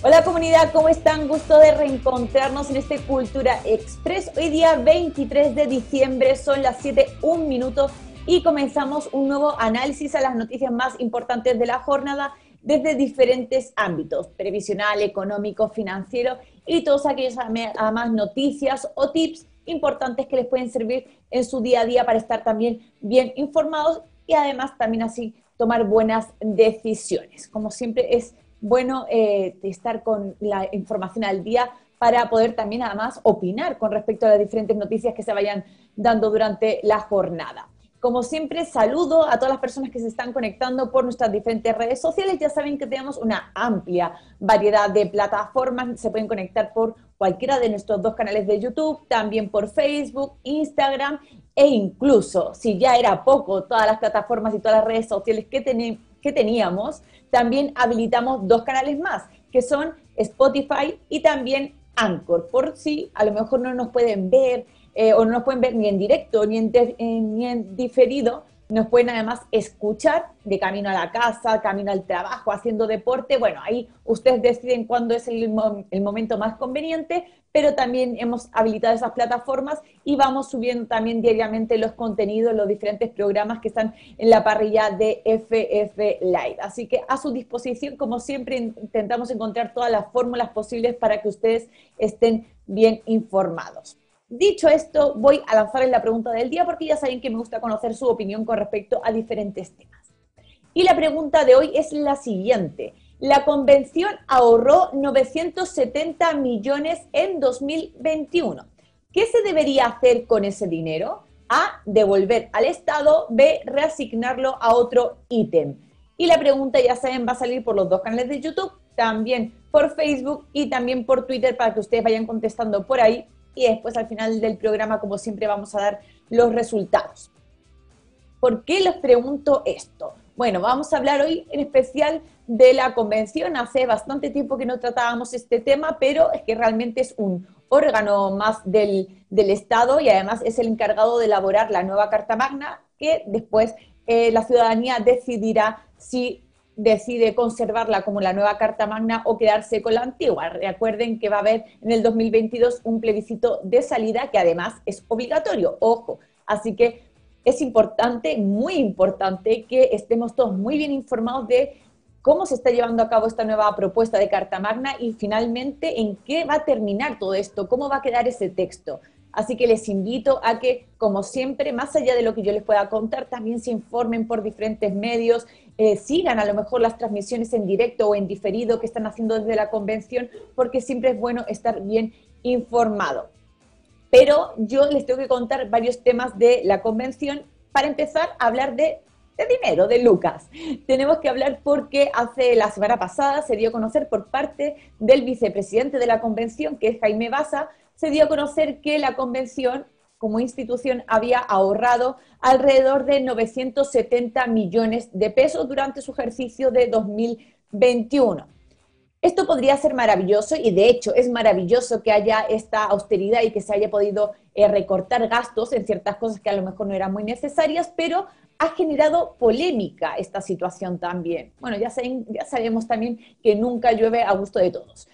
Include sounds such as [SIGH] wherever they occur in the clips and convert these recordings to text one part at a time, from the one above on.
Hola comunidad, ¿cómo están? Gusto de reencontrarnos en este Cultura Express. Hoy día 23 de diciembre, son las 7, un minuto y comenzamos un nuevo análisis a las noticias más importantes de la jornada desde diferentes ámbitos, previsional, económico, financiero y todos aquellos además noticias o tips importantes que les pueden servir en su día a día para estar también bien informados y además también así tomar buenas decisiones. Como siempre es bueno eh, estar con la información al día para poder también además opinar con respecto a las diferentes noticias que se vayan dando durante la jornada. Como siempre, saludo a todas las personas que se están conectando por nuestras diferentes redes sociales. Ya saben que tenemos una amplia variedad de plataformas. Se pueden conectar por cualquiera de nuestros dos canales de YouTube, también por Facebook, Instagram e incluso, si ya era poco, todas las plataformas y todas las redes sociales que, que teníamos, también habilitamos dos canales más, que son Spotify y también Anchor, por si a lo mejor no nos pueden ver eh, o no nos pueden ver ni en directo ni en, ni en diferido, nos pueden además escuchar de camino a la casa, camino al trabajo, haciendo deporte. Bueno, ahí ustedes deciden cuándo es el, el, momento más conveniente, pero también hemos habilitado esas plataformas y vamos subiendo también diariamente los contenidos, los diferentes programas que están en la parrilla de FF Live. Así que a su disposición, como siempre, intentamos encontrar todas las fórmulas posibles para que ustedes estén bien informados. Dicho esto, voy a lanzarles la pregunta del día porque ya saben que me gusta conocer su opinión con respecto a diferentes temas. Y la pregunta de hoy es la siguiente. La convención ahorró 970 millones en 2021. ¿Qué se debería hacer con ese dinero? A, devolver al Estado, B, reasignarlo a otro ítem. Y la pregunta, ya saben, va a salir por los dos canales de YouTube, también por Facebook y también por Twitter para que ustedes vayan contestando por ahí y después al final del programa, como siempre, vamos a dar los resultados. ¿Por qué les pregunto esto? Bueno, vamos a hablar hoy en especial de la convención. Hace bastante tiempo que no tratábamos este tema, pero es que realmente es un órgano más del, Estado y además es el encargado de elaborar la nueva Carta Magna que después eh, la ciudadanía decidirá si decide conservarla como la nueva Carta Magna o quedarse con la antigua. Recuerden que va a haber en el 2022 un plebiscito de salida que además es obligatorio, ojo. Así que es importante, muy importante, que estemos todos muy bien informados de cómo se está llevando a cabo esta nueva propuesta de Carta Magna y finalmente en qué va a terminar todo esto, cómo va a quedar ese texto. Así que les invito a que, como siempre, más allá de lo que yo les pueda contar, también se informen por diferentes medios, eh, sigan a lo mejor las transmisiones en directo o en diferido que están haciendo desde la convención, porque siempre es bueno estar bien informado. Pero yo les tengo que contar varios temas de la convención. Para empezar, a hablar de, de dinero, de Lucas. Tenemos que hablar porque hace la semana pasada se dio a conocer por parte del vicepresidente de la convención, que es Jaime Baza, se dio a conocer que la convención como institución había ahorrado alrededor de 970 millones de pesos durante su ejercicio de 2021. Esto podría ser maravilloso y de hecho es maravilloso que haya esta austeridad y que se haya podido eh, recortar gastos en ciertas cosas que a lo mejor no eran muy necesarias, pero ha generado polémica esta situación también. Bueno, ya, ya sabemos también que nunca llueve a gusto de todos.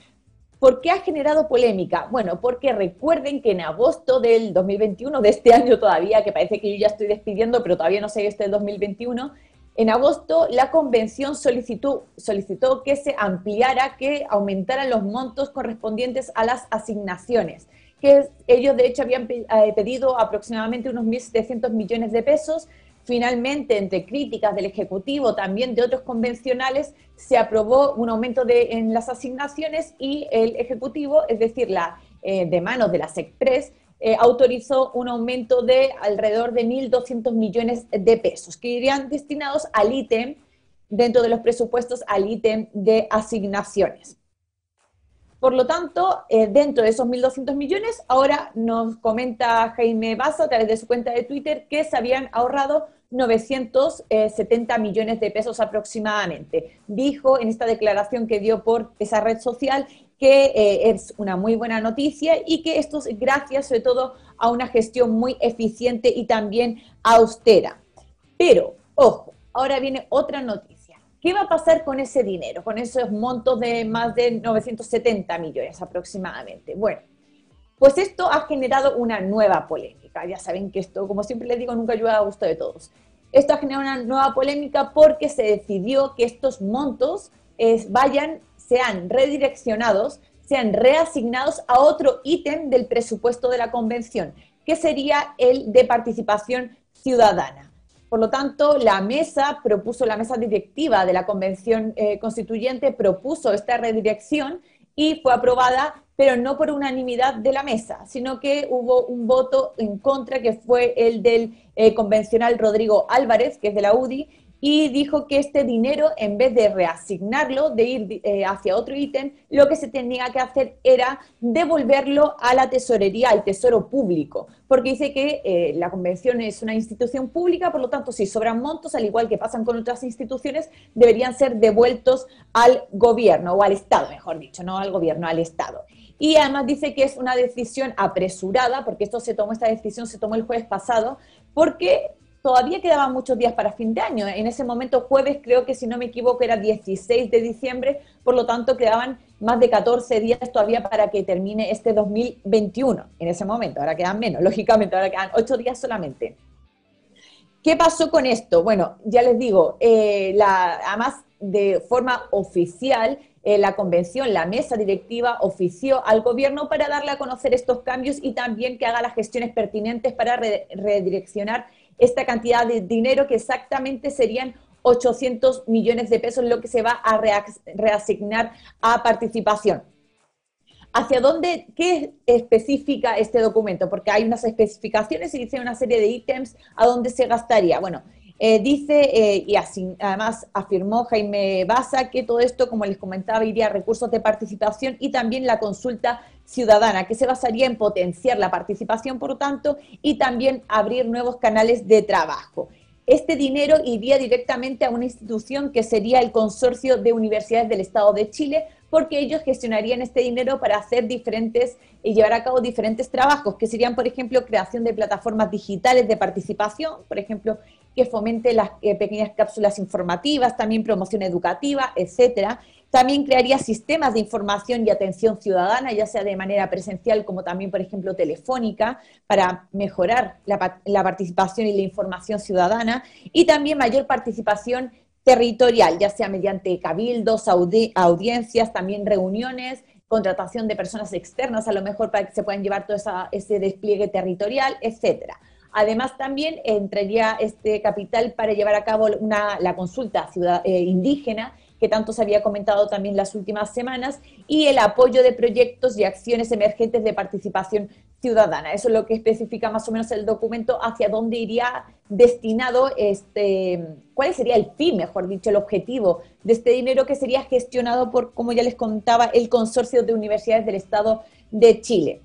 ¿Por qué ha generado polémica? Bueno, porque recuerden que en agosto del 2021, de este [LAUGHS] año todavía, que parece que yo ya estoy despidiendo, pero todavía no sé este 2021, en agosto la convención solicitó, solicitó que se ampliara, que aumentaran los montos correspondientes a las asignaciones, que ellos de hecho habían eh, pedido aproximadamente unos 1.700 millones de pesos, Finalmente, entre críticas del Ejecutivo, también de otros convencionales, se aprobó un aumento de, en las asignaciones y el Ejecutivo, es decir, la, eh, de manos de la SECPRES, eh, autorizó un aumento de alrededor de 1.200 millones de pesos, que irían destinados al ítem, dentro de los presupuestos, al ítem de asignaciones. Por lo tanto, eh, dentro de esos 1.200 millones, ahora nos comenta Jaime Baza a través de su cuenta de Twitter que se habían ahorrado 970 millones de pesos aproximadamente. Dijo en esta declaración que dio por esa red social que eh, es una muy buena noticia y que esto es gracias sobre todo a una gestión muy eficiente y también austera. Pero, ojo, ahora viene otra noticia ¿Qué va a pasar con ese dinero, con esos montos de más de 970 millones aproximadamente? Bueno, pues esto ha generado una nueva polémica. Ya saben que esto, como siempre les digo, nunca ayuda a gusto de todos. Esto ha generado una nueva polémica porque se decidió que estos montos vayan, sean redireccionados, sean reasignados a otro ítem del presupuesto de la convención, que sería el de participación ciudadana. Por lo tanto, la mesa propuso, la mesa directiva de la Convención eh, Constituyente propuso esta redirección y fue aprobada, pero no por unanimidad de la mesa, sino que hubo un voto en contra que fue el del eh, convencional Rodrigo Álvarez, que es de la UDI, y dijo que este dinero, en vez de reasignarlo, de ir eh, hacia otro ítem, lo que se tenía que hacer era devolverlo a la tesorería, al tesoro público, porque dice que eh, la convención es una institución pública, por lo tanto, si sobran montos, al igual que pasan con otras instituciones, deberían ser devueltos al gobierno, o al Estado, mejor dicho, no al gobierno, al Estado. Y además dice que es una decisión apresurada, porque esto se tomó, esta decisión se tomó el jueves pasado, porque todavía quedaban muchos días para fin de año. En ese momento, jueves, creo que si no me equivoco, era 16 de diciembre, por lo tanto quedaban más de 14 días todavía para que termine este 2021. En ese momento, ahora quedan menos, [LAUGHS] lógicamente, ahora quedan 8 días solamente. ¿Qué pasó con esto? Bueno, ya les digo, eh, además de forma oficial, eh, la convención, la mesa directiva ofició al gobierno para darle a conocer estos cambios y también que haga las gestiones pertinentes para redireccionar esta cantidad de dinero que exactamente serían 800 millones de pesos, lo que se va a reasignar a participación. ¿Hacia dónde, qué especifica este documento? Porque hay unas especificaciones y dice una serie de ítems a dónde se gastaría. Bueno, eh, dice, eh, y así, además afirmó Jaime Baza, que todo esto, como les comentaba, iría a recursos de participación y también la consulta ciudadana, que se basaría en potenciar la participación, por tanto, y también abrir nuevos canales de trabajo. Este dinero iría directamente a una institución que sería el Consorcio de Universidades del Estado de Chile, porque ellos gestionarían este dinero para hacer diferentes y llevar a cabo diferentes trabajos, que serían, por ejemplo, creación de plataformas digitales de participación, por ejemplo, que fomente las eh, pequeñas cápsulas informativas, también promoción educativa, etcétera. También crearía sistemas de información y atención ciudadana, ya sea de manera presencial como también, por ejemplo, telefónica, para mejorar la, participación y la información ciudadana. Y también mayor participación territorial, ya sea mediante cabildos, audiencias, también reuniones, contratación de personas externas, a lo mejor para que se puedan llevar todo ese despliegue territorial, etcétera. Además, también entraría este capital para llevar a cabo la consulta ciudad, eh, indígena que tanto se había comentado también las últimas semanas, y el apoyo de proyectos y acciones emergentes de participación ciudadana. Eso es lo que especifica más o menos el documento hacia dónde iría destinado este, cuál sería el fin, mejor dicho, el objetivo de este dinero que sería gestionado por, como ya les contaba, el Consorcio de Universidades del Estado de Chile.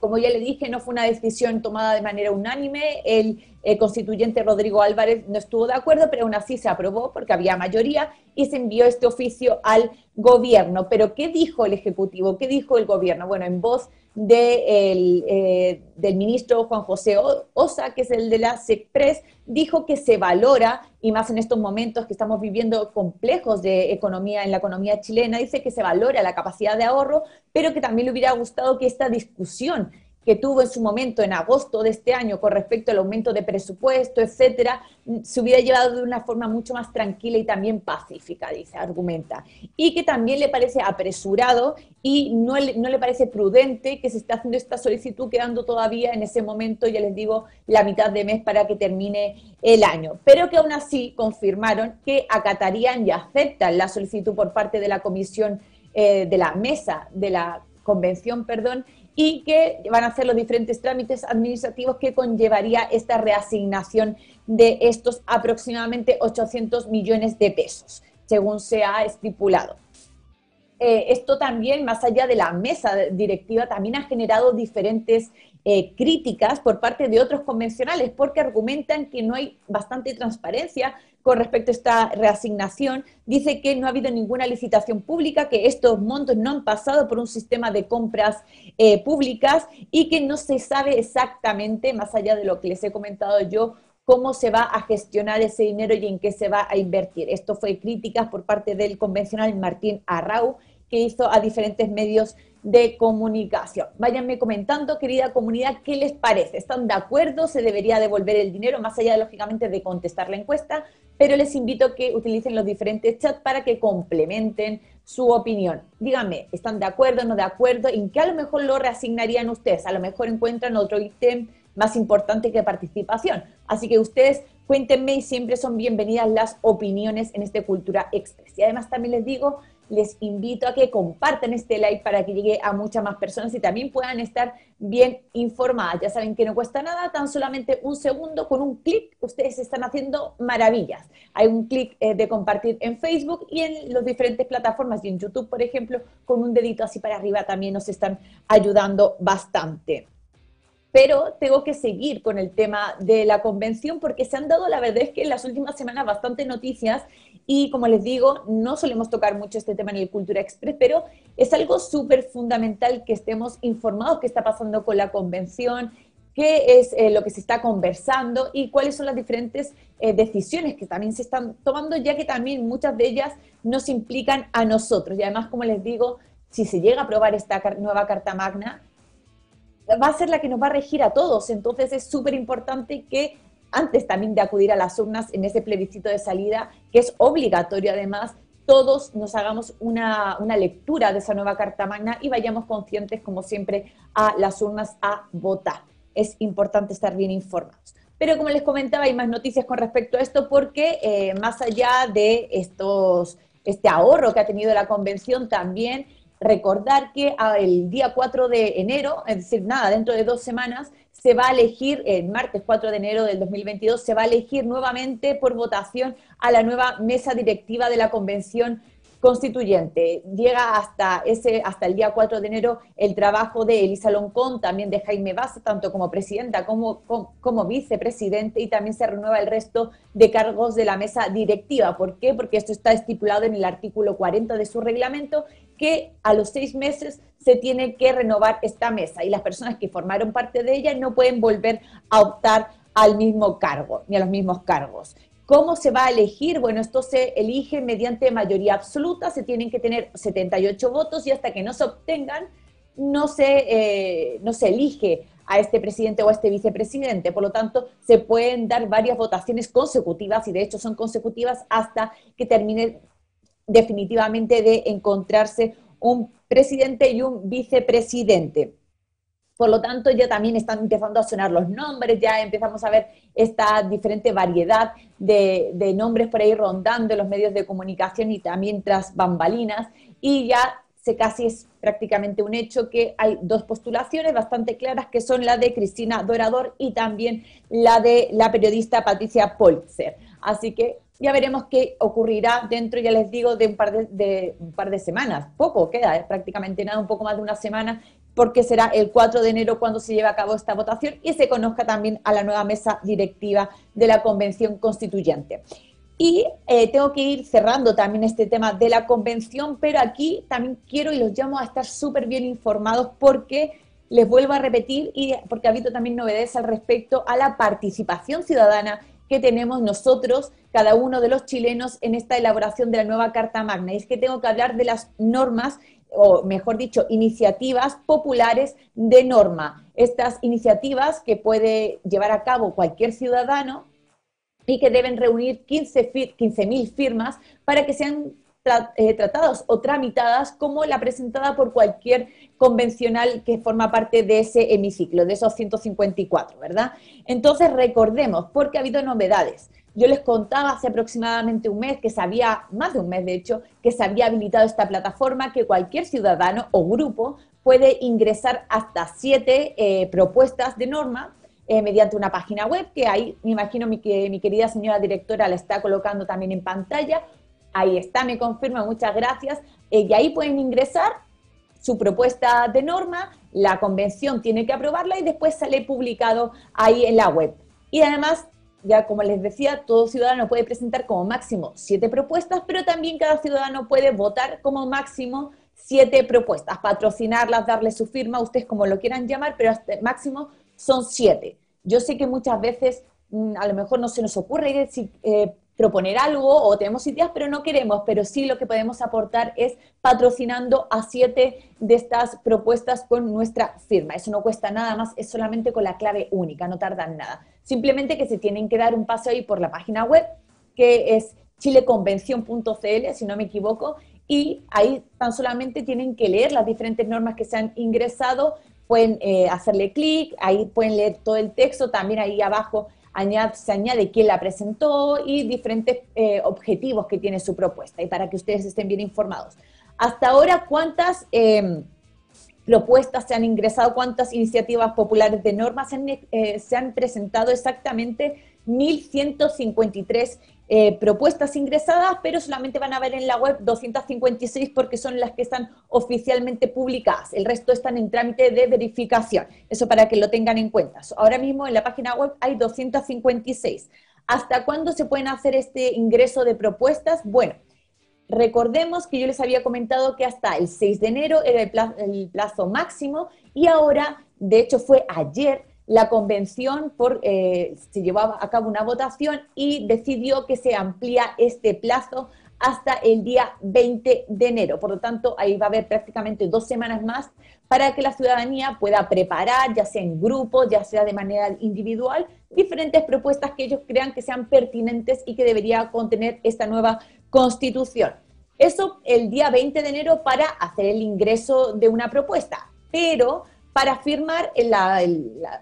Como ya le dije, no fue una decisión tomada de manera unánime. El, constituyente Rodrigo Álvarez no estuvo de acuerdo, pero aún así se aprobó porque había mayoría y se envió este oficio al gobierno. Pero ¿qué dijo el Ejecutivo? ¿Qué dijo el gobierno? Bueno, en voz de eh, del ministro Juan José Osa, que es el de la SECPRES, dijo que se valora, y más en estos momentos que estamos viviendo complejos de economía en la economía chilena, dice que se valora la capacidad de ahorro, pero que también le hubiera gustado que esta discusión que tuvo en su momento en agosto de este año con respecto al aumento de presupuesto, etcétera, se hubiera llevado de una forma mucho más tranquila y también pacífica, dice, argumenta. Y que también le parece apresurado y no le, no le parece prudente que se esté haciendo esta solicitud quedando todavía en ese momento, ya les digo, la mitad de mes para que termine el año. Pero que aún así confirmaron que acatarían y aceptan la solicitud por parte de la comisión eh, de la mesa de la convención, perdón, y que van a hacer los diferentes trámites administrativos que conllevaría esta reasignación de estos aproximadamente 800 millones de pesos, según se ha estipulado. Eh, esto también, más allá de la mesa directiva, también ha generado diferentes eh, críticas por parte de otros convencionales porque argumentan que no hay bastante transparencia con respecto a esta reasignación. Dice que no ha habido ninguna licitación pública, que estos montos no han pasado por un sistema de compras eh, públicas y que no se sabe exactamente, más allá de lo que les he comentado yo, cómo se va a gestionar ese dinero y en qué se va a invertir. Esto fue críticas por parte del convencional Martín Arrau, que hizo a diferentes medios de comunicación. Váyanme comentando, querida comunidad, qué les parece. ¿Están de acuerdo? ¿Se debería devolver el dinero? Más allá, lógicamente, de contestar la encuesta, pero les invito a que utilicen los diferentes chats para que complementen su opinión. Díganme, ¿están de acuerdo, no de acuerdo? ¿En qué a lo mejor lo reasignarían ustedes? A lo mejor encuentran otro ítem más importante que participación. Así que ustedes cuéntenme y siempre son bienvenidas las opiniones en este Cultura Express. Y además también les digo les invito a que compartan este like para que llegue a muchas más personas y también puedan estar bien informadas. Ya saben que no cuesta nada, tan solamente un segundo, con un clic ustedes están haciendo maravillas. Hay un clic eh, de compartir en Facebook y en las diferentes plataformas y en YouTube, por ejemplo, con un dedito así para arriba también nos están ayudando bastante pero tengo que seguir con el tema de la convención porque se han dado, la verdad es que en las últimas semanas bastante noticias y como les digo, no solemos tocar mucho este tema en el Cultura Express, pero es algo súper fundamental que estemos informados qué está pasando con la convención, qué es eh, lo que se está conversando y cuáles son las diferentes eh, decisiones que también se están tomando, ya que también muchas de ellas nos implican a nosotros. Y además, como les digo, si se llega a aprobar esta nueva Carta Magna, va a ser la que nos va a regir a todos. Entonces es súper importante que antes también de acudir a las urnas en ese plebiscito de salida, que es obligatorio además, todos nos hagamos una, una, lectura de esa nueva Carta Magna y vayamos conscientes, como siempre, a las urnas a votar. Es importante estar bien informados. Pero como les comentaba, hay más noticias con respecto a esto porque eh, más allá de estos, este ahorro que ha tenido la convención, también recordar que el día 4 de enero, es decir, nada, dentro de dos semanas, se va a elegir, el martes 4 de enero del 2022, se va a elegir nuevamente por votación a la nueva mesa directiva de la Convención constituyente. Llega hasta, ese, hasta el día 4 de enero el trabajo de Elisa Loncón, también de Jaime Baza, tanto como presidenta como, como, vicepresidente, y también se renueva el resto de cargos de la mesa directiva. ¿Por qué? Porque esto está estipulado en el artículo 40 de su reglamento, que a los seis meses se tiene que renovar esta mesa y las personas que formaron parte de ella no pueden volver a optar al mismo cargo, ni a los mismos cargos. ¿Cómo se va a elegir? Bueno, esto se elige mediante mayoría absoluta, se tienen que tener 78 votos y hasta que no se obtengan, no se, eh, no se elige a este presidente o a este vicepresidente. Por lo tanto, se pueden dar varias votaciones consecutivas y de hecho son consecutivas hasta que termine definitivamente de encontrarse un presidente y un vicepresidente. Por lo tanto, ya también están empezando a sonar los nombres, ya empezamos a ver esta diferente variedad de, nombres por ahí rondando en los medios de comunicación y también tras bambalinas. Y ya se casi es prácticamente un hecho que hay dos postulaciones bastante claras, que son la de Cristina Dorador y también la de la periodista Patricia Polzer. Así que ya veremos qué ocurrirá dentro, ya les digo, de un par de, un par de semanas. Poco queda, es prácticamente nada, un poco más de una semana porque será el 4 de enero cuando se lleve a cabo esta votación y se conozca también a la nueva mesa directiva de la Convención Constituyente. Y eh, tengo que ir cerrando también este tema de la convención, pero aquí también quiero y los llamo a estar súper bien informados porque les vuelvo a repetir y porque ha habido también novedades al respecto a la participación ciudadana que tenemos nosotros, cada uno de los chilenos, en esta elaboración de la nueva Carta Magna. Y es que tengo que hablar de las normas o mejor dicho, iniciativas populares de norma. Estas iniciativas que puede llevar a cabo cualquier ciudadano y que deben reunir 15.000 15 firmas para que sean eh, tratadas o tramitadas como la presentada por cualquier convencional que forma parte de ese hemiciclo, de esos 154, ¿verdad? Entonces recordemos, porque ha habido novedades. Yo les contaba hace aproximadamente un mes que se había, más de un mes de hecho, que se había habilitado esta plataforma que cualquier ciudadano o grupo puede ingresar hasta siete eh, propuestas de norma eh, mediante una página web que ahí me imagino que mi querida señora directora la está colocando también en pantalla. Ahí está, me confirma, muchas gracias. Eh, y ahí pueden ingresar su propuesta de norma, la convención tiene que aprobarla y después sale publicado ahí en la web. Y además ya como les decía, todo ciudadano puede presentar como máximo siete propuestas, pero también cada ciudadano puede votar como máximo siete propuestas, patrocinarlas, darle su firma, ustedes como lo quieran llamar, pero hasta máximo son siete. Yo sé que muchas veces mm, a lo mejor no se nos ocurre eh, proponer algo o tenemos ideas, pero no queremos, pero sí lo que podemos aportar es patrocinando a siete de estas propuestas con nuestra firma. Eso no cuesta nada más, es solamente con la clave única, no tardan nada. Simplemente que se tienen que dar un paso ahí por la página web, que es chileconvención.cl, si no me equivoco, y ahí tan solamente tienen que leer las diferentes normas que se han ingresado, pueden eh, hacerle clic, ahí pueden leer todo el texto, también ahí abajo se añade quién la presentó y diferentes eh, objetivos que tiene su propuesta y para que ustedes estén bien informados. Hasta ahora, ¿cuántas em, propuestas se han ingresado? ¿Cuántas iniciativas populares de normas eh, se han presentado exactamente? 1.153 eh, propuestas ingresadas, pero solamente van a ver en la web 256 porque son las que están oficialmente publicadas. El resto están en trámite de verificación. Eso para que lo tengan en cuenta. Ahora mismo en la página web hay 256. ¿Hasta cuándo se pueden hacer este ingreso de propuestas? Bueno, recordemos que yo les había comentado que hasta el 6 de enero era el plazo, el plazo máximo y ahora, de hecho fue ayer, la convención por, eh, se llevó a cabo una votación y decidió que se amplía este plazo hasta el día 20 de enero. Por lo tanto, ahí va a haber prácticamente dos semanas más para que la ciudadanía pueda preparar, ya sea en grupo, ya sea de manera individual, diferentes propuestas que ellos crean que sean pertinentes y que debería contener esta nueva constitución. Eso el día 20 de enero para hacer el ingreso de una propuesta. Pero para firmar,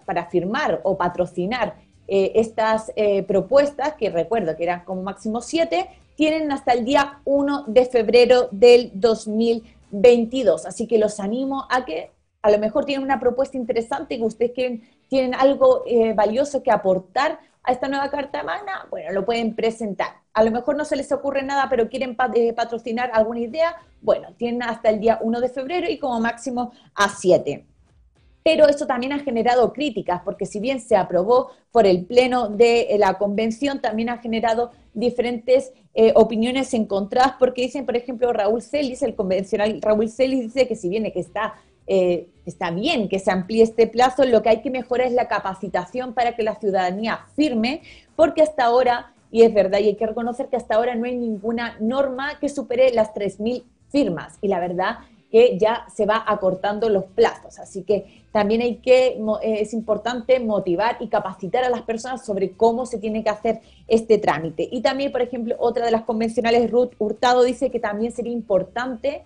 para firmar o patrocinar eh, estas eh, propuestas, que recuerdo que eran como máximo siete, tienen hasta el día 1 de febrero del 2022. Así que los animo a que a lo mejor tienen una propuesta interesante, que ustedes quieren, tienen algo eh, valioso que aportar a esta nueva Carta Magna, bueno, lo pueden presentar. A lo mejor no se les ocurre nada, pero quieren patrocinar alguna idea, bueno, tienen hasta el día 1 de febrero y como máximo a 7 pero eso también ha generado críticas, porque si bien se aprobó por el Pleno de eh, la Convención, también ha generado diferentes eh, opiniones encontradas, porque dicen, por ejemplo, Raúl Celis, el convencional Raúl Celis, dice que si bien que está, eh, está bien que se amplíe este plazo, lo que hay que mejorar es la capacitación para que la ciudadanía firme, porque hasta ahora, y es verdad, y hay que reconocer que hasta ahora no hay ninguna norma que supere las 3.000 firmas, y la verdad que ya se va acortando los plazos. Así que también hay que, eh, es importante motivar y capacitar a las personas sobre cómo se tiene que hacer este trámite. Y también, por ejemplo, otra de las convencionales, Ruth Hurtado, dice que también sería importante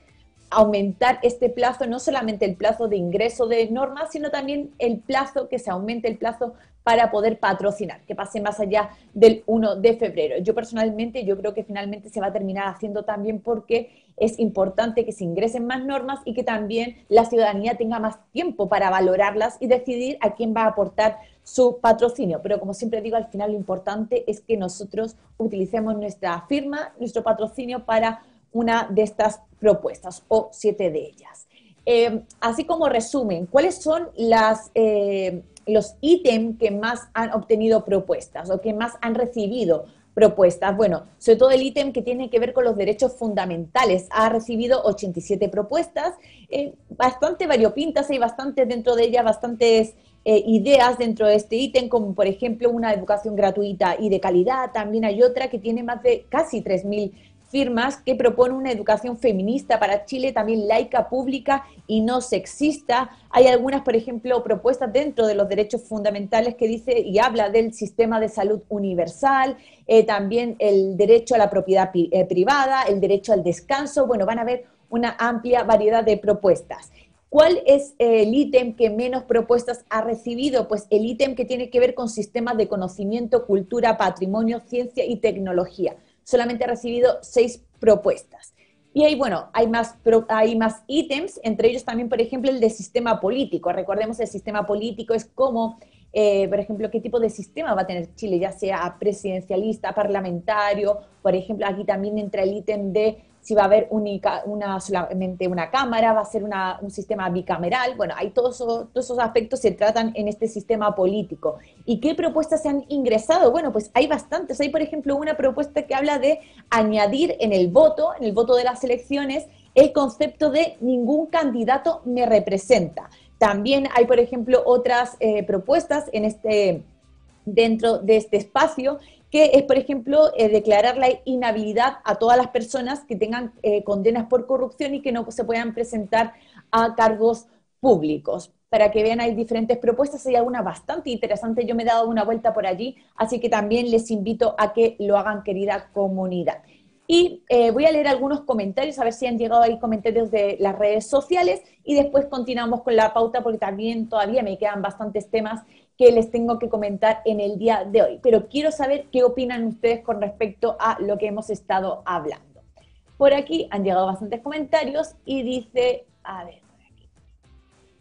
aumentar este plazo, no solamente el plazo de ingreso de normas, sino también el plazo, que se aumente el plazo para poder patrocinar, que pase más allá del 1 de febrero. Yo personalmente, yo creo que finalmente se va a terminar haciendo también porque es importante que se ingresen más normas y que también la ciudadanía tenga más tiempo para valorarlas y decidir a quién va a aportar su patrocinio. Pero como siempre digo, al final lo importante es que nosotros utilicemos nuestra firma, nuestro patrocinio para una de estas propuestas o siete de ellas. Eh, así como resumen, ¿cuáles son eh, los ítems que más han obtenido propuestas o que más han recibido propuestas? Bueno, sobre todo el ítem que tiene que ver con los derechos fundamentales. Ha recibido 87 propuestas, eh, bastante variopintas, hay bastantes dentro de ellas, bastantes ideas dentro de este ítem, como por ejemplo una educación gratuita y de calidad. También hay otra que tiene más de casi 3.000 firmas que propone una educación feminista para Chile, también laica, pública y no sexista. Hay algunas, por ejemplo, propuestas dentro de los derechos fundamentales que dice y habla del sistema de salud universal, eh, también el derecho a la propiedad eh, privada, el derecho al descanso. Bueno, van a ver una amplia variedad de propuestas. ¿Cuál es el ítem que menos propuestas ha recibido? Pues el ítem que tiene que ver con sistemas de conocimiento, cultura, patrimonio, ciencia y tecnología solamente ha recibido seis propuestas. Y ahí, bueno, hay más, hay más ítems, entre ellos también, por ejemplo, el de sistema político. Recordemos, el sistema político es como, eh, por ejemplo, qué tipo de sistema va a tener Chile, ya sea presidencialista, parlamentario. Por ejemplo, aquí también entra el ítem de si va a haber una, solamente una cámara, va a ser un sistema bicameral. Bueno, hay todos esos, todos esos aspectos se tratan en este sistema político. ¿Y qué propuestas se han ingresado? Bueno, pues hay bastantes. Hay, por ejemplo, una propuesta que habla de añadir en el voto, en el voto de las elecciones, el concepto de ningún candidato me representa. También hay, por ejemplo, otras eh, propuestas en este dentro de este espacio, que es, por ejemplo, eh, declarar la inhabilidad a todas las personas que tengan eh, condenas por corrupción y que no se puedan presentar a cargos públicos. Para que vean, hay diferentes propuestas, hay alguna bastante interesante, yo me he dado una vuelta por allí, así que también les invito a que lo hagan, querida comunidad. Y eh, voy a leer algunos comentarios, a ver si han llegado ahí comentarios de las redes sociales y después continuamos con la pauta porque también todavía me quedan bastantes temas que les tengo que comentar en el día de hoy. Pero quiero saber qué opinan ustedes con respecto a lo que hemos estado hablando. Por aquí han llegado bastantes comentarios y dice, a ver,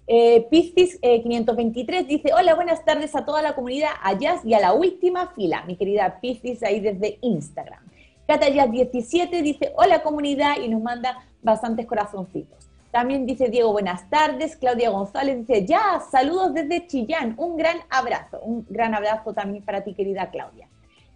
eh, Piscis 523 eh, dice, hola, buenas tardes a toda la comunidad allá y a la última fila, mi querida Piscis ahí desde Instagram. Catayas17 dice, hola comunidad y nos manda bastantes corazoncitos. También dice Diego, buenas tardes. Claudia González dice, ya, saludos desde Chillán. Un gran abrazo. Un gran abrazo también para ti, querida Claudia.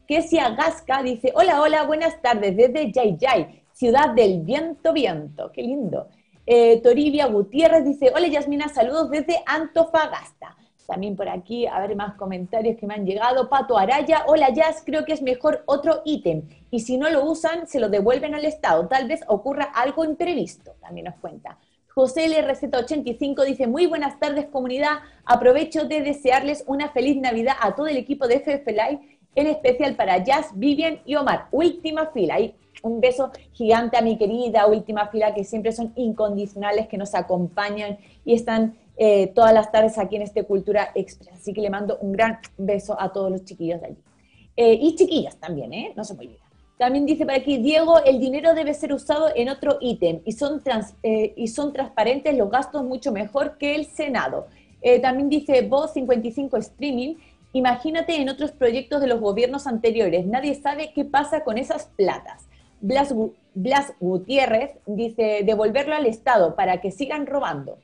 Kesia Gasca dice, hola, hola, buenas tardes desde Yay ciudad del viento, viento. Qué lindo. Eh, Toribia Gutiérrez dice, hola Yasmina, saludos desde Antofagasta. También por aquí, a ver más comentarios que me han llegado. Pato Araya, hola Jazz, creo que es mejor otro ítem. Y si no lo usan, se lo devuelven al Estado. Tal vez ocurra algo imprevisto, también nos cuenta. José LRZ85 dice, muy buenas tardes comunidad, aprovecho de desearles una feliz Navidad a todo el equipo de FF Live, en especial para Jazz, Vivian y Omar. Última fila, y un beso gigante a mi querida última fila, que siempre son incondicionales, que nos acompañan y están eh, todas las tardes aquí en este Cultura Express. Así que le mando un gran beso a todos los chiquillos de allí. Eh, y chiquillas también, ¿eh? No se me olvida. También dice por aquí, Diego, el dinero debe ser usado en otro ítem y son, eh, y son transparentes los gastos mucho mejor que el Senado. también dice Voz 55 Streaming, imagínate en otros proyectos de los gobiernos anteriores, nadie sabe qué pasa con esas platas. Blas, Blas Gutiérrez dice, devolverlo al Estado para que sigan robando.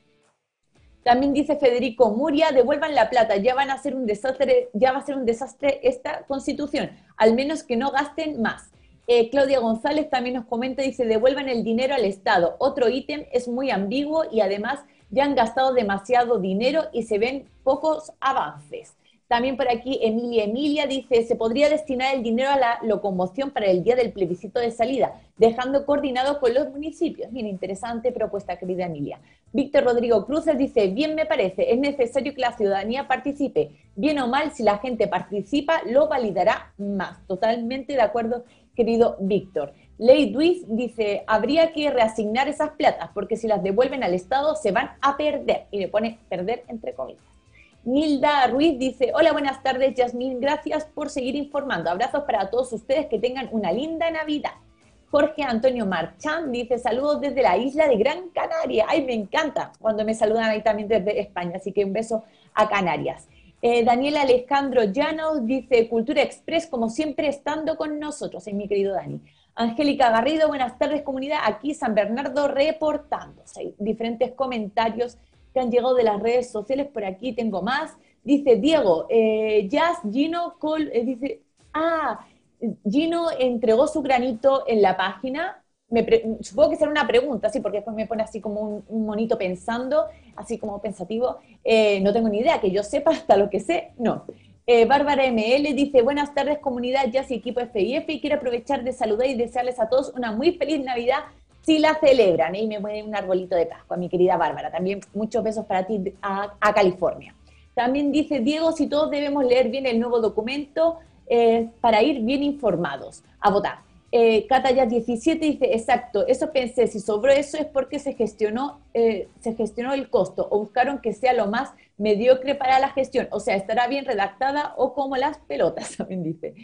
También dice Federico Muria, devuelvan la plata, ya van a ser un desastre, ya va a ser un desastre esta constitución, al menos que no gasten más. Eh, Claudia González también nos comenta, dice, devuelvan el dinero al Estado. Otro ítem es muy ambiguo y además ya han gastado demasiado dinero y se ven pocos avances. También por aquí Emilia Emilia dice, se podría destinar el dinero a la locomoción para el día del plebiscito de salida, dejando coordinado con los municipios. Bien, interesante propuesta, querida Emilia. Víctor Rodrigo Cruces dice, bien me parece, es necesario que la ciudadanía participe. Bien o mal, si la gente participa, lo validará más. Totalmente de acuerdo, querido Víctor. Ley Duis dice, habría que reasignar esas platas, porque si las devuelven al Estado se van a perder. Y le pone perder entre comillas. Nilda Ruiz dice, hola, buenas tardes, Yasmín, gracias por seguir informando. Abrazos para todos ustedes, que tengan una linda Navidad. Jorge Antonio Marchán dice, saludos desde la isla de Gran Canaria. Ay, me encanta cuando me saludan ahí también desde España, así que un beso a Canarias. Eh, Daniel Alejandro Llanos dice, Cultura Express, como siempre, estando con nosotros, es mi querido Dani. Angélica Garrido, buenas tardes comunidad, aquí San Bernardo reportándose. diferentes comentarios que han llegado de las redes sociales. Por aquí tengo más. Dice Diego, eh, Jazz, Gino, Col, eh, dice, ah, Gino entregó su granito en la página. Me supongo que será una pregunta, sí, porque después me pone así como un, monito pensando, así como pensativo. Eh, no tengo ni idea, que yo sepa hasta lo que sé, no. Eh, Bárbara ML dice, buenas tardes comunidad Jazz y equipo FIF y quiero aprovechar de saludar y desearles a todos una muy feliz Navidad si la celebran. Y me mueve un arbolito de Pascua, mi querida Bárbara. También muchos besos para ti a, California. También dice Diego, si todos debemos leer bien el nuevo documento eh, para ir bien informados a votar. Eh, Cataya 17 dice, exacto, eso pensé, si sobró eso es porque se gestionó, eh, se gestionó el costo o buscaron que sea lo más mediocre para la gestión, o sea, estará bien redactada o como las pelotas, [LAUGHS] también dice.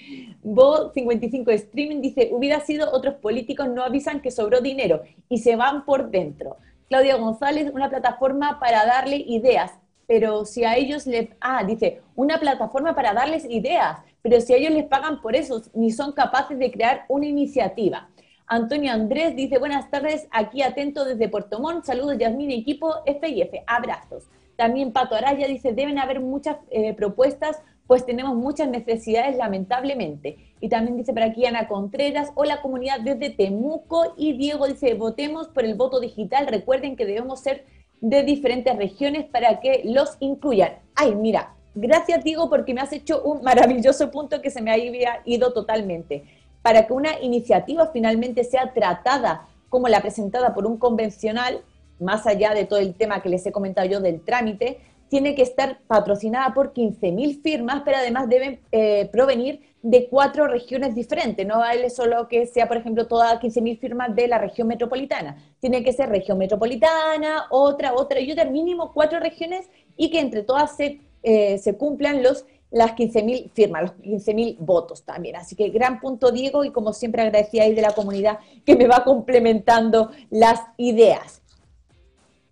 Bo 55 Streaming dice, hubiera sido otros políticos no avisan que sobró dinero y se van por dentro. Claudia González, una plataforma para darle ideas, pero si a ellos les, ah, dice, una plataforma para darles ideas, pero si a ellos les pagan por eso, ni son capaces de crear una iniciativa. Antonio Andrés dice, buenas tardes, aquí atento desde Puerto Montt, saludos Yasmín equipo FIF, abrazos. También Pato Araya dice, deben haber muchas eh, propuestas, pues tenemos muchas necesidades lamentablemente. Y también dice por aquí Ana Contreras, hola comunidad desde Temuco, y Diego dice, votemos por el voto digital, recuerden que debemos ser de diferentes regiones para que los incluyan. Ay, mira, Gracias, Diego, porque me has hecho un maravilloso punto que se me había ido totalmente. Para que una iniciativa finalmente sea tratada como la presentada por un convencional, más allá de todo el tema que les he comentado yo del trámite, tiene que estar patrocinada por 15.000 firmas, pero además deben eh, provenir de cuatro regiones diferentes. No vale solo que sea, por ejemplo, todas 15.000 firmas de la región metropolitana. Tiene que ser región metropolitana, otra, otra y otra, mínimo cuatro regiones y que entre todas se, eh, se cumplan los las 15.000 firmas, los 15.000 votos también. Así que gran punto, Diego, y como siempre agradecía ahí de la comunidad que me va complementando las ideas.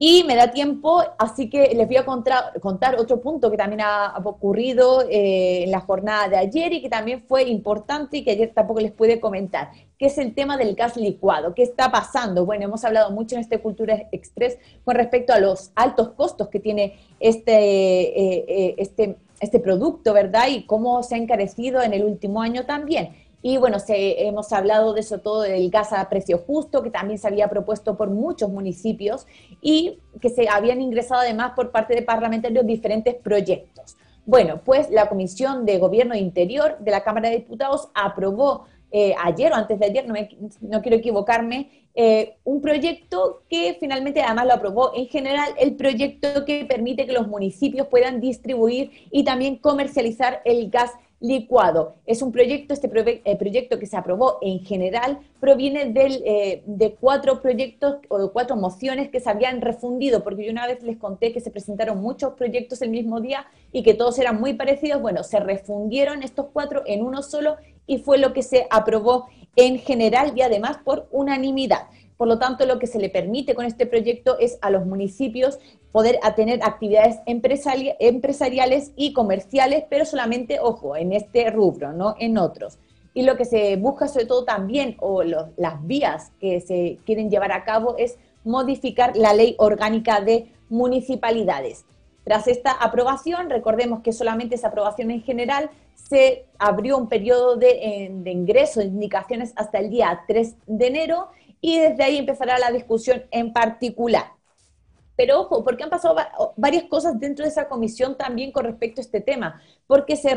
Y me da tiempo, así que les voy a contar, otro punto que también ha, ocurrido eh, en la jornada de ayer y que también fue importante y que ayer tampoco les pude comentar, que es el tema del gas licuado. ¿Qué está pasando? Bueno, hemos hablado mucho en este Cultura Express con respecto a los altos costos que tiene este, eh, eh, este, este producto, ¿verdad? Y cómo se ha encarecido en el último año también. Y bueno, se, hemos hablado de eso todo, del gas a precio justo, que también se había propuesto por muchos municipios y que se habían ingresado además por parte de parlamentarios diferentes proyectos. Bueno, pues la Comisión de Gobierno Interior de la Cámara de Diputados aprobó eh, ayer o antes de ayer, no, no quiero equivocarme, eh, un proyecto que finalmente además lo aprobó en general, el proyecto que permite que los municipios puedan distribuir y también comercializar el gas licuado. Es un proyecto, este eh, proyecto que se aprobó en general proviene del, eh, de cuatro proyectos o de cuatro mociones que se habían refundido, porque yo una vez les conté que se presentaron muchos proyectos el mismo día y que todos eran muy parecidos. Bueno, se refundieron estos cuatro en uno solo y fue lo que se aprobó en general y además por unanimidad. Por lo tanto, lo que se le permite con este proyecto es a los municipios poder tener actividades empresariales y comerciales, pero solamente, ojo, en este rubro, no en otros. Y lo que se busca sobre todo también, o las vías que se quieren llevar a cabo, es modificar la ley orgánica de municipalidades. Tras esta aprobación, recordemos que solamente esa aprobación en general, se abrió un periodo de, de ingreso de indicaciones hasta el día 3 de enero y desde ahí empezará la discusión en particular. Pero ojo, porque han pasado varias cosas dentro de esa comisión también con respecto a este tema, porque se,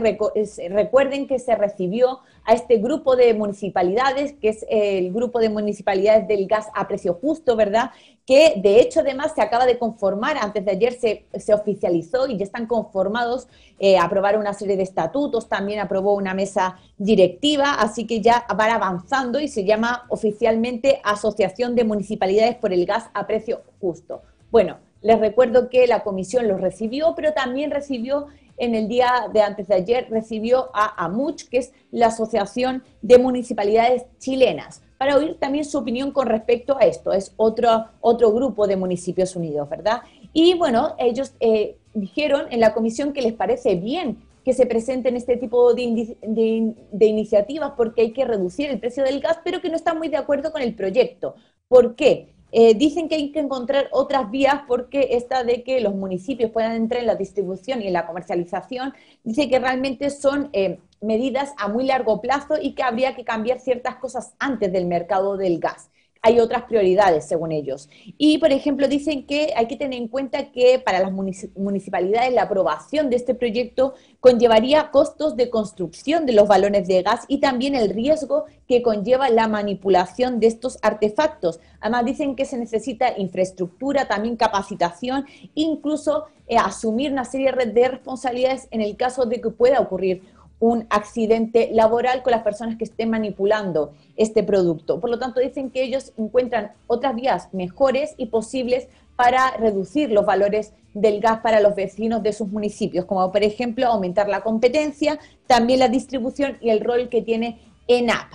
recuerden que se recibió a este grupo de municipalidades, que es el grupo de municipalidades del gas a precio justo, ¿verdad? Que de hecho además se acaba de conformar, antes de ayer se, oficializó y ya están conformados, eh, aprobaron una serie de estatutos, también aprobó una mesa directiva, así que ya van avanzando y se llama oficialmente Asociación de Municipalidades por el Gas a Precio Justo. Bueno, les recuerdo que la comisión los recibió, pero también recibió en el día de antes de ayer, recibió a AMUCH, que es la Asociación de Municipalidades Chilenas, para oír también su opinión con respecto a esto. Es otro, otro grupo de municipios unidos, ¿verdad? Y bueno, ellos eh, dijeron en la comisión que les parece bien que se presenten este tipo de, de, iniciativas porque hay que reducir el precio del gas, pero que no están muy de acuerdo con el proyecto. ¿Por qué? Eh, dicen que hay que encontrar otras vías porque esta de que los municipios puedan entrar en la distribución y en la comercialización, dice que realmente son eh, medidas a muy largo plazo y que habría que cambiar ciertas cosas antes del mercado del gas hay otras prioridades según ellos. Y, por ejemplo, dicen que hay que tener en cuenta que para las municipalidades la aprobación de este proyecto conllevaría costos de construcción de los balones de gas y también el riesgo que conlleva la manipulación de estos artefactos. Además, dicen que se necesita infraestructura, también capacitación, incluso eh, asumir una serie de responsabilidades en el caso de que pueda ocurrir un accidente laboral con las personas que estén manipulando este producto. Por lo tanto, dicen que ellos encuentran otras vías mejores y posibles para reducir los valores del gas para los vecinos de sus municipios, como por ejemplo aumentar la competencia, también la distribución y el rol que tiene ENAP.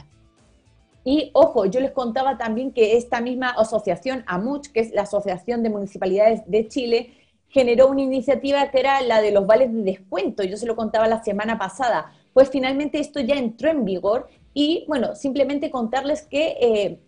Y ojo, yo les contaba también que esta misma asociación, AMUCH, que es la Asociación de Municipalidades de Chile, generó una iniciativa que era la de los vales de descuento. Yo se lo contaba la semana pasada. Pues finalmente esto ya entró en vigor y bueno, simplemente contarles que eh,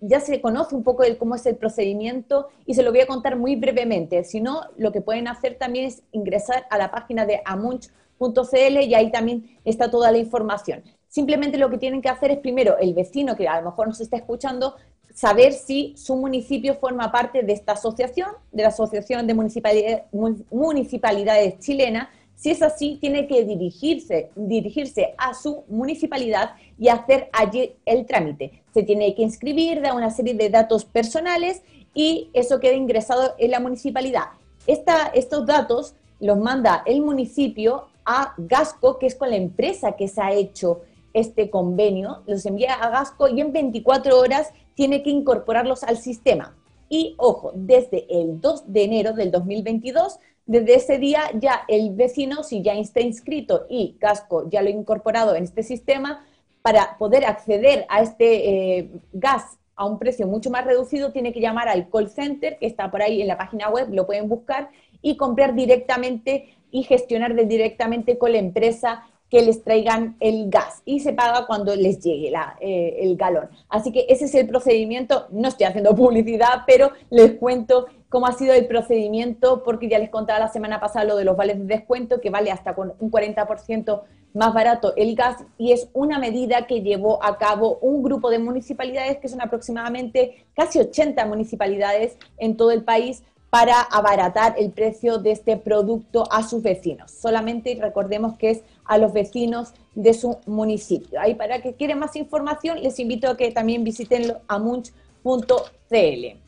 ya se conoce un poco de cómo es el procedimiento y se lo voy a contar muy brevemente. Si no, lo que pueden hacer también es ingresar a la página de amunch.cl y ahí también está toda la información. Simplemente lo que tienen que hacer es primero el vecino que a lo mejor nos está escuchando saber si su municipio forma parte de esta asociación, de la Asociación de Municipalidades, Municipalidades Chilenas, Si es así, tiene que dirigirse, dirigirse a su municipalidad y hacer allí el trámite. Se tiene que inscribir, da una serie de datos personales y eso queda ingresado en la municipalidad. estos datos los manda el municipio a Gasco, que es con la empresa que se ha hecho este convenio, los envía a Gasco y en 24 horas tiene que incorporarlos al sistema. Y ojo, desde el 2 de enero del 2022 desde ese día ya el vecino, si ya está inscrito y Casco ya lo ha incorporado en este sistema, para poder acceder a este eh, gas a un precio mucho más reducido, tiene que llamar al call center, que está por ahí en la página web, lo pueden buscar, y comprar directamente y gestionar directamente con la empresa que les traigan el gas y se paga cuando les llegue eh, el galón. Así que ese es el procedimiento, no estoy haciendo [LAUGHS] publicidad, pero les cuento cómo ha sido el procedimiento, porque ya les contaba la semana pasada lo de los vales de descuento, que vale hasta con un 40% más barato el gas, y es una medida que llevó a cabo un grupo de municipalidades, que son aproximadamente casi 80 municipalidades en todo el país, para abaratar el precio de este producto a sus vecinos. Solamente recordemos que es a los vecinos de su municipio. Ahí para que quieren más información, les invito a que también visiten amunch.cl.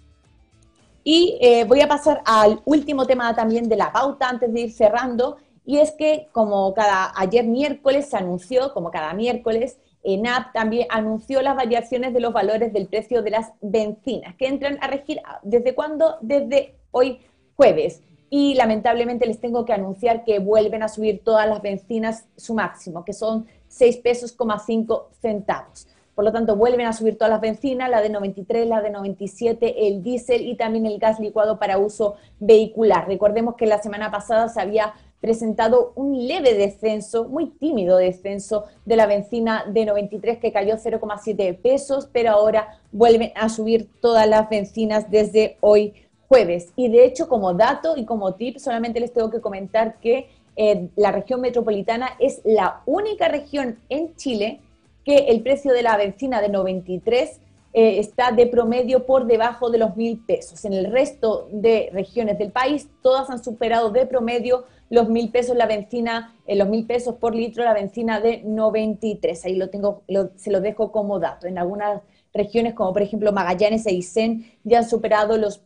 Y eh, voy a pasar al último tema también de la pauta antes de ir cerrando, y es que como cada ayer miércoles se anunció, como cada miércoles, ENAP también anunció las variaciones de los valores del precio de las bencinas, que entran a regir desde cuándo? Desde hoy jueves. Y lamentablemente les tengo que anunciar que vuelven a subir todas las bencinas su máximo, que son 6 pesos, 5 centavos. Por lo tanto, vuelven a subir todas las bencinas, la de 93, la de 97, el diésel y también el gas licuado para uso vehicular. Recordemos que la semana pasada se había presentado un leve descenso, muy tímido descenso de la bencina de 93 que cayó 0,7 pesos, pero ahora vuelven a subir todas las bencinas desde hoy jueves. Y de hecho, como dato y como tip, solamente les tengo que comentar que eh, la región metropolitana es la única región en Chile que el precio de la benzina de 93 eh, está de promedio por debajo de los mil pesos. En el resto de regiones del país, todas han superado de promedio los mil pesos la benzina, eh, los mil pesos por litro la benzina de 93. Ahí lo tengo, se lo dejo como dato. En algunas regiones como por ejemplo Magallanes e Aysén ya han superado los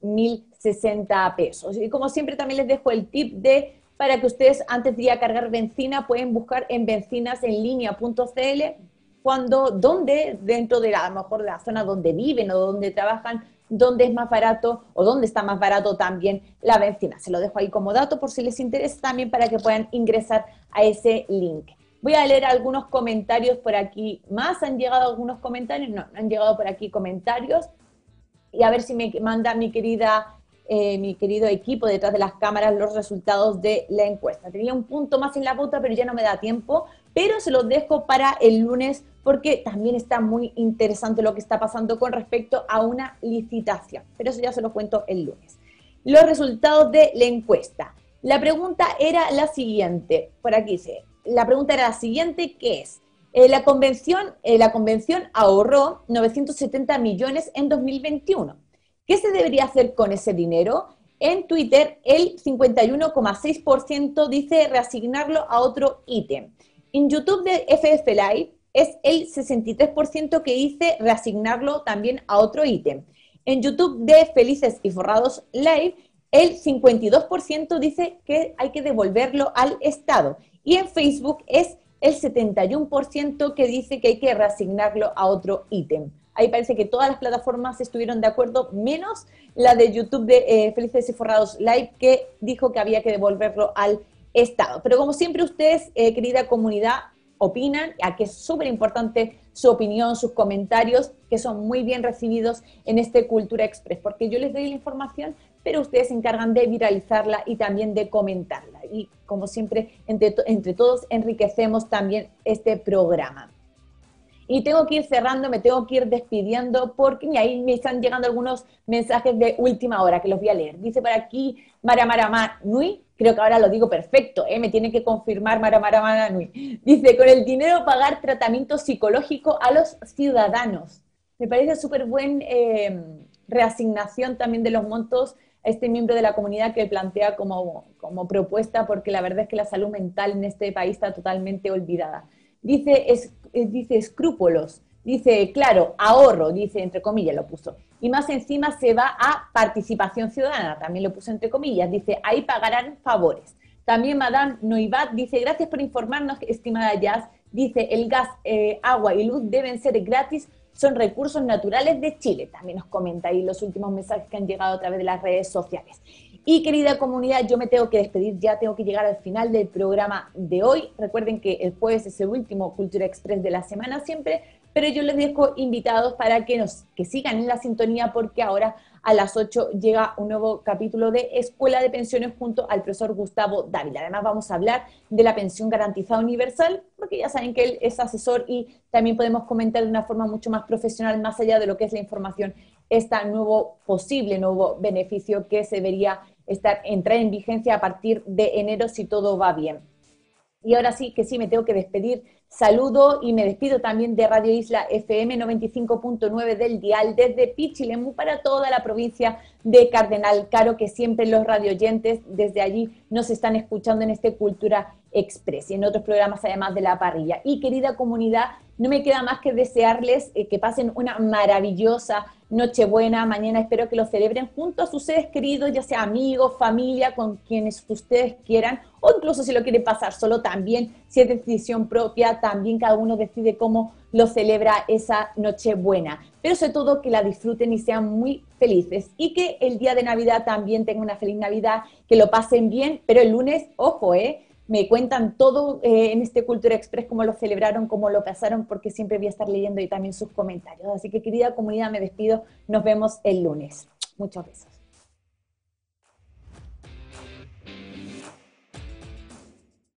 1.060 pesos. Y como siempre también les dejo el tip de para que ustedes antes de ir a cargar benzina pueden buscar en bencinasenlinea.cl cuando, dónde dentro de la, a lo mejor de la zona donde viven o donde trabajan, dónde es más barato o dónde está más barato también la benzina. Se lo dejo ahí como dato por si les interesa también para que puedan ingresar a ese link. Voy a leer algunos comentarios por aquí más. ¿Han llegado algunos comentarios? No, han llegado por aquí comentarios. Y a ver si me manda mi querida, eh, mi querido equipo detrás de las cámaras los resultados de la encuesta. Tenía un punto más en la puta, pero ya no me da tiempo. Pero se los dejo para el lunes porque también está muy interesante lo que está pasando con respecto a una licitación. Pero eso ya se lo cuento el lunes. Los resultados de la encuesta. La pregunta era la siguiente. Por aquí dice, la pregunta era la siguiente, ¿qué es? Eh, la, convención, eh, la convención ahorró 970 millones en 2021. ¿Qué se debería hacer con ese dinero? En Twitter, el 51,6% dice reasignarlo a otro ítem. En YouTube de FF Live es el 63% que dice reasignarlo también a otro ítem. En YouTube de Felices y Forrados Live, el 52% dice que hay que devolverlo al Estado. Y en Facebook es el 71% que dice que hay que reasignarlo a otro ítem. Ahí parece que todas las plataformas estuvieron de acuerdo, menos la de YouTube de eh, Felices y Forrados Live, que dijo que había que devolverlo al Estado. Pero como siempre ustedes, eh, querida comunidad, opinan, aquí es súper importante su opinión, sus comentarios, que son muy bien recibidos en este Cultura Express, porque yo les doy la información, pero ustedes se encargan de viralizarla y también de comentarla. Y como siempre, entre, entre todos enriquecemos también este programa. Y tengo que ir cerrando, me tengo que ir despidiendo porque ahí me están llegando algunos mensajes de última hora que los voy a leer. Dice por aquí Mara Mara Nui, creo que ahora lo digo perfecto, ¿eh? me tiene que confirmar Mara Mara Nui. Dice, con el dinero pagar tratamiento psicológico a los ciudadanos. Me parece súper buen eh, reasignación también de los montos a este miembro de la comunidad que plantea como, como propuesta, porque la verdad es que la salud mental en este país está totalmente olvidada. Dice, es, eh, dice escrúpulos, dice, claro, ahorro, dice, entre comillas lo puso. Y más encima se va a participación ciudadana, también lo puso entre comillas, dice, ahí pagarán favores. También Madame Noivat dice, gracias por informarnos, estimada Jazz, dice, el gas, eh, agua y luz deben ser gratis, son recursos naturales de Chile. También nos comenta ahí los últimos mensajes que han llegado a través de las redes sociales. Y querida comunidad, yo me tengo que despedir, ya tengo que llegar al final del programa de hoy. Recuerden que el jueves es el último Cultura Express de la semana siempre, pero yo les dejo invitados para que nos que sigan en la sintonía porque ahora a las 8 llega un nuevo capítulo de Escuela de Pensiones junto al profesor Gustavo Dávila. Además vamos a hablar de la pensión garantizada universal, porque ya saben que él es asesor y también podemos comentar de una forma mucho más profesional, más allá de lo que es la información, este nuevo posible nuevo beneficio que se debería estar, entrar en vigencia a partir de enero si todo va bien. Y ahora sí que sí me tengo que despedir Saludo y me despido también de Radio Isla FM 95.9 del Dial desde Pichilemu para toda la provincia de Cardenal Caro, que siempre los radioyentes desde allí nos están escuchando en este Cultura Express y en otros programas además de la parrilla. Y querida comunidad, no me queda más que desearles eh, que pasen una maravillosa Nochebuena. Mañana espero que lo celebren junto a sus seres queridos, ya sea amigos, familia, con quienes ustedes quieran, o incluso si lo quieren pasar solo también, si es decisión propia, también cada uno decide cómo lo celebra esa Nochebuena. Pero sobre todo que la disfruten y sean muy felices. Y que el día de Navidad también tengan una feliz Navidad, que lo pasen bien, pero el lunes, ojo, ¿eh? Me cuentan todo eh, en este Cultura Express, cómo lo celebraron, cómo lo pasaron, porque siempre voy a estar leyendo y también sus comentarios. Así que querida comunidad, me despido. Nos vemos el lunes. Muchos besos.